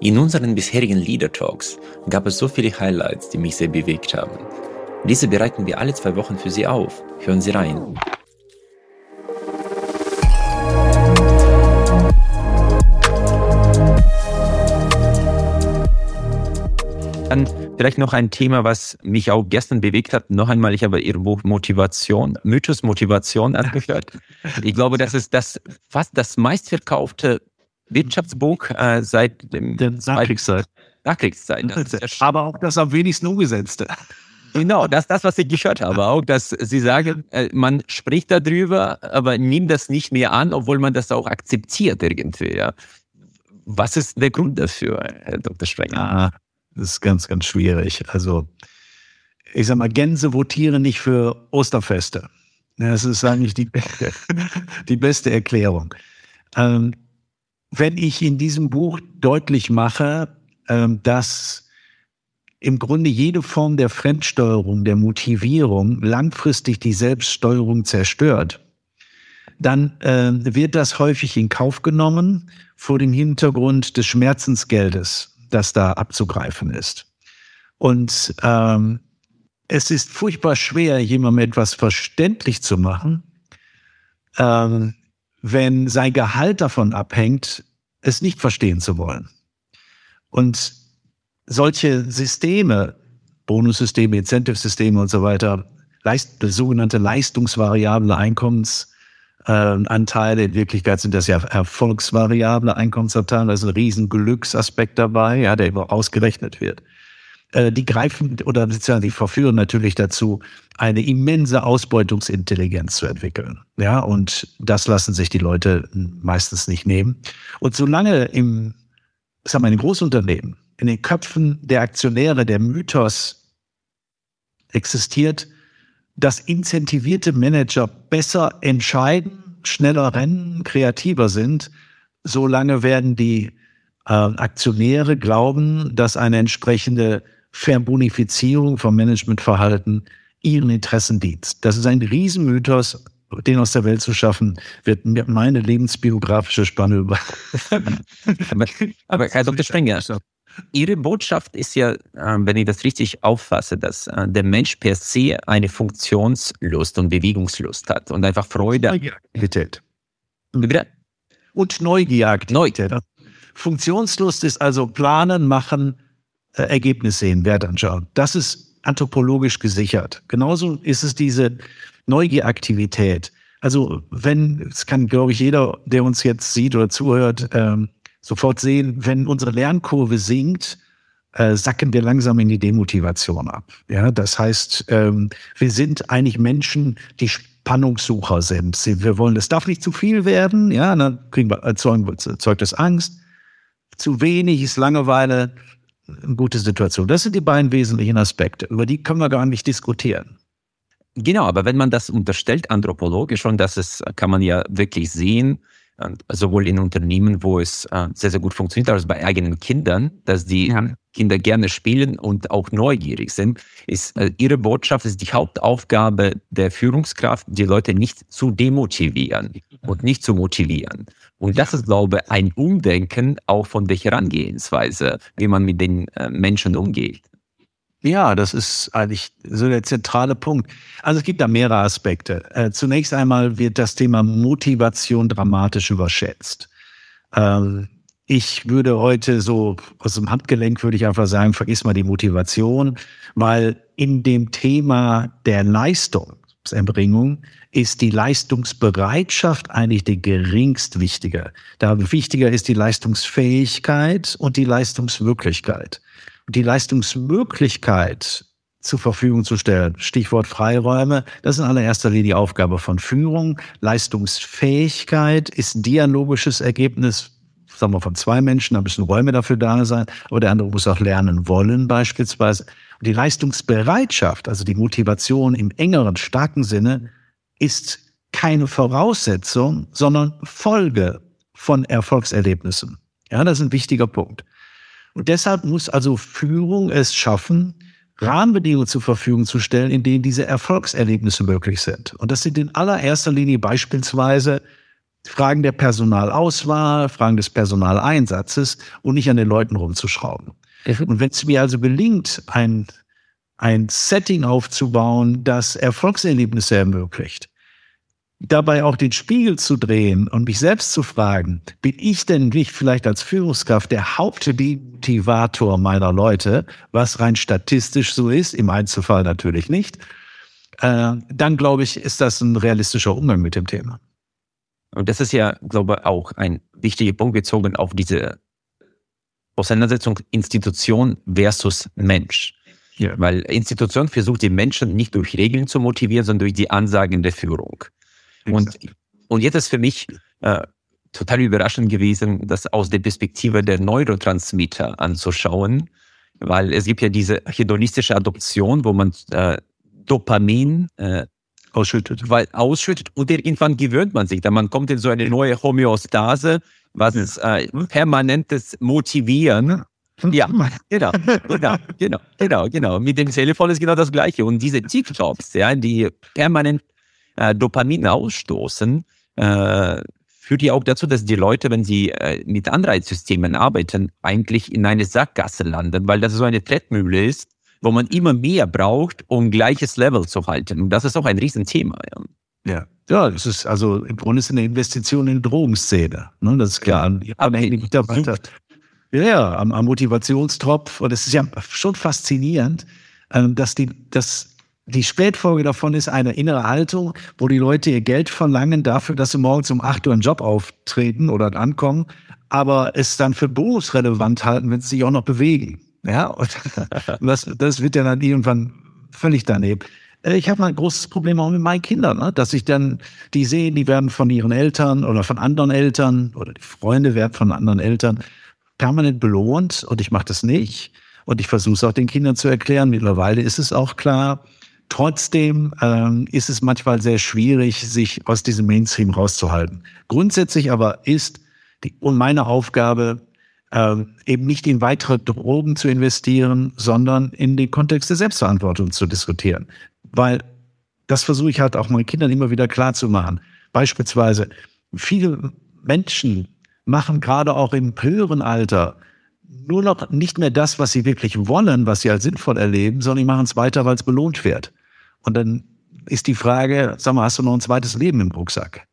In unseren bisherigen Leader Talks gab es so viele Highlights, die mich sehr bewegt haben. Diese bereiten wir alle zwei Wochen für Sie auf. Hören Sie rein. Dann vielleicht noch ein Thema, was mich auch gestern bewegt hat. Noch einmal, ich habe Ihr Buch Motivation, Mythos Motivation angehört. Ich glaube, das ist das fast das meistverkaufte Wirtschaftsbuch äh, seit dem der Nachkriegszeit. Nachkriegszeit. Aber auch das am wenigsten umgesetzte. Genau, das ist das, was ich gehört habe. Auch, dass Sie sagen, äh, man spricht darüber, aber nimmt das nicht mehr an, obwohl man das auch akzeptiert irgendwie. Ja. Was ist der Grund dafür, Herr Dr. Sprenger? Ja, das ist ganz, ganz schwierig. Also, ich sag mal, Gänse votieren nicht für Osterfeste. Das ist eigentlich die, die beste Erklärung. Ähm, wenn ich in diesem Buch deutlich mache, ähm, dass im Grunde jede Form der Fremdsteuerung, der Motivierung langfristig die Selbststeuerung zerstört, dann äh, wird das häufig in Kauf genommen vor dem Hintergrund des Schmerzensgeldes, das da abzugreifen ist. Und ähm, es ist furchtbar schwer, jemandem etwas verständlich zu machen, ähm, wenn sein Gehalt davon abhängt, es nicht verstehen zu wollen. Und solche Systeme, Bonussysteme, Incentive-Systeme und so weiter, leist, sogenannte leistungsvariable Einkommensanteile, äh, in Wirklichkeit sind das ja erfolgsvariable Einkommensanteile, da ist ein riesen Glücksaspekt dabei, ja, der immer ausgerechnet wird. Äh, die greifen oder die verführen natürlich dazu, eine immense Ausbeutungsintelligenz zu entwickeln. Ja, und das lassen sich die Leute meistens nicht nehmen. Und solange im, sagen wir, in Großunternehmen, in den Köpfen der Aktionäre der Mythos existiert, dass incentivierte Manager besser entscheiden, schneller rennen, kreativer sind, solange werden die äh, Aktionäre glauben, dass eine entsprechende Verbonifizierung vom Managementverhalten ihren Interessen dient. Das ist ein Riesenmythos, den aus der Welt zu schaffen, wird meine lebensbiografische Spanne über. aber, aber Herr Dr. Sprenger, Ihre Botschaft ist ja, ähm, wenn ich das richtig auffasse, dass äh, der Mensch per se eine Funktionslust und Bewegungslust hat und einfach Freude. Neugier. Und Neugieraktivität. Neugier. Funktionslust ist also planen, machen, äh, Ergebnis sehen, Wert anschauen. Das ist anthropologisch gesichert. Genauso ist es diese Neugieraktivität. Also wenn, es kann, glaube ich, jeder, der uns jetzt sieht oder zuhört, ähm, sofort sehen, wenn unsere Lernkurve sinkt, äh, sacken wir langsam in die Demotivation ab. Ja, das heißt, ähm, wir sind eigentlich Menschen, die Spannungssucher sind. Sie, wir wollen, es darf nicht zu viel werden, ja, dann kriegen wir, erzeugen, erzeugt das Angst. Zu wenig ist Langeweile, gute Situation. Das sind die beiden wesentlichen Aspekte. Über die können wir gar nicht diskutieren. Genau, aber wenn man das unterstellt anthropologisch und das ist, kann man ja wirklich sehen, sowohl in Unternehmen, wo es äh, sehr, sehr gut funktioniert, als bei eigenen Kindern, dass die ja. Kinder gerne spielen und auch neugierig sind, ist äh, ihre Botschaft, ist die Hauptaufgabe der Führungskraft, die Leute nicht zu demotivieren und nicht zu motivieren. Und das ist, glaube ich, ein Umdenken auch von der Herangehensweise, wie man mit den äh, Menschen umgeht. Ja, das ist eigentlich so der zentrale Punkt. Also es gibt da mehrere Aspekte. Äh, zunächst einmal wird das Thema Motivation dramatisch überschätzt. Ähm, ich würde heute so aus dem Handgelenk würde ich einfach sagen, vergiss mal die Motivation, weil in dem Thema der Leistungserbringung ist die Leistungsbereitschaft eigentlich die geringst wichtige. Da wichtiger ist die Leistungsfähigkeit und die Leistungswirklichkeit die Leistungsmöglichkeit zur Verfügung zu stellen. Stichwort Freiräume. Das ist in allererster Linie die Aufgabe von Führung. Leistungsfähigkeit ist dialogisches Ergebnis sagen wir, von zwei Menschen, da müssen Räume dafür da sein, aber der andere muss auch lernen wollen beispielsweise. Und die Leistungsbereitschaft, also die Motivation im engeren, starken Sinne, ist keine Voraussetzung, sondern Folge von Erfolgserlebnissen. Ja, das ist ein wichtiger Punkt. Und deshalb muss also Führung es schaffen, Rahmenbedingungen zur Verfügung zu stellen, in denen diese Erfolgserlebnisse möglich sind. Und das sind in allererster Linie beispielsweise Fragen der Personalauswahl, Fragen des Personaleinsatzes und nicht an den Leuten rumzuschrauben. Und wenn es mir also gelingt, ein, ein Setting aufzubauen, das Erfolgserlebnisse ermöglicht, dabei auch den Spiegel zu drehen und mich selbst zu fragen, bin ich denn nicht vielleicht als Führungskraft der Hauptdemotivator meiner Leute, was rein statistisch so ist, im Einzelfall natürlich nicht, äh, dann glaube ich, ist das ein realistischer Umgang mit dem Thema. Und das ist ja, glaube ich, auch ein wichtiger Punkt bezogen auf diese Auseinandersetzung Institution versus Mensch. Ja. Weil Institution versucht die Menschen nicht durch Regeln zu motivieren, sondern durch die Ansagen der Führung. Und, und jetzt ist für mich äh, total überraschend gewesen, das aus der Perspektive der Neurotransmitter anzuschauen, weil es gibt ja diese hedonistische Adoption, wo man äh, Dopamin äh, ausschüttet. Weil ausschüttet und irgendwann gewöhnt man sich. Dann man kommt in so eine neue Homöostase, was äh, permanentes Motivieren. Ja, genau, genau, genau, genau, genau. Mit dem Telefon ist genau das Gleiche. Und diese TikToks, ja, die permanent äh, Dopamin ausstoßen, äh, führt ja auch dazu, dass die Leute, wenn sie äh, mit Anreizsystemen arbeiten, eigentlich in eine Sackgasse landen, weil das so eine Trettmühle ist, wo man immer mehr braucht, um gleiches Level zu halten. Und das ist auch ein Riesenthema. Ja. Ja, ja, das ist also im Grunde ist eine Investition in die Drogenszene. Ne? Das ist klar. Aber hey, Mitarbeiter, ja, ja, am, am Motivationstropf. Und es ist ja schon faszinierend, ähm, dass die, dass die Spätfolge davon ist eine innere Haltung, wo die Leute ihr Geld verlangen dafür, dass sie morgens um acht Uhr einen Job auftreten oder ankommen, aber es dann für berufsrelevant halten, wenn sie sich auch noch bewegen. Ja, und das, das wird ja dann irgendwann völlig daneben. Äh, ich habe ein großes Problem auch mit meinen Kindern, ne? dass ich dann die sehe, die werden von ihren Eltern oder von anderen Eltern oder die Freunde werden von anderen Eltern permanent belohnt und ich mache das nicht. Und ich versuche es auch den Kindern zu erklären. Mittlerweile ist es auch klar. Trotzdem ähm, ist es manchmal sehr schwierig, sich aus diesem Mainstream rauszuhalten. Grundsätzlich aber ist die, und meine Aufgabe, ähm, eben nicht in weitere Drogen zu investieren, sondern in den Kontext der Selbstverantwortung zu diskutieren. Weil das versuche ich halt auch meinen Kindern immer wieder klar zu machen. Beispielsweise, viele Menschen machen gerade auch im höheren Alter nur noch nicht mehr das, was sie wirklich wollen, was sie als sinnvoll erleben, sondern die machen es weiter, weil es belohnt wird. Und dann ist die Frage, sag mal, hast du noch ein zweites Leben im Rucksack?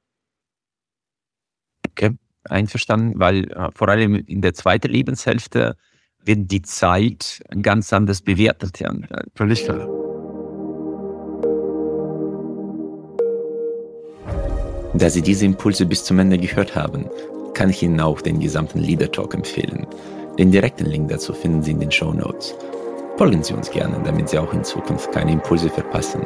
Okay einverstanden, weil äh, vor allem in der zweiten Lebenshälfte wird die Zeit ganz anders bewertet. Ja. Völlig klar. Da Sie diese Impulse bis zum Ende gehört haben, kann ich Ihnen auch den gesamten Leader Talk empfehlen. Den direkten Link dazu finden Sie in den Show Notes. Folgen Sie uns gerne, damit Sie auch in Zukunft keine Impulse verpassen.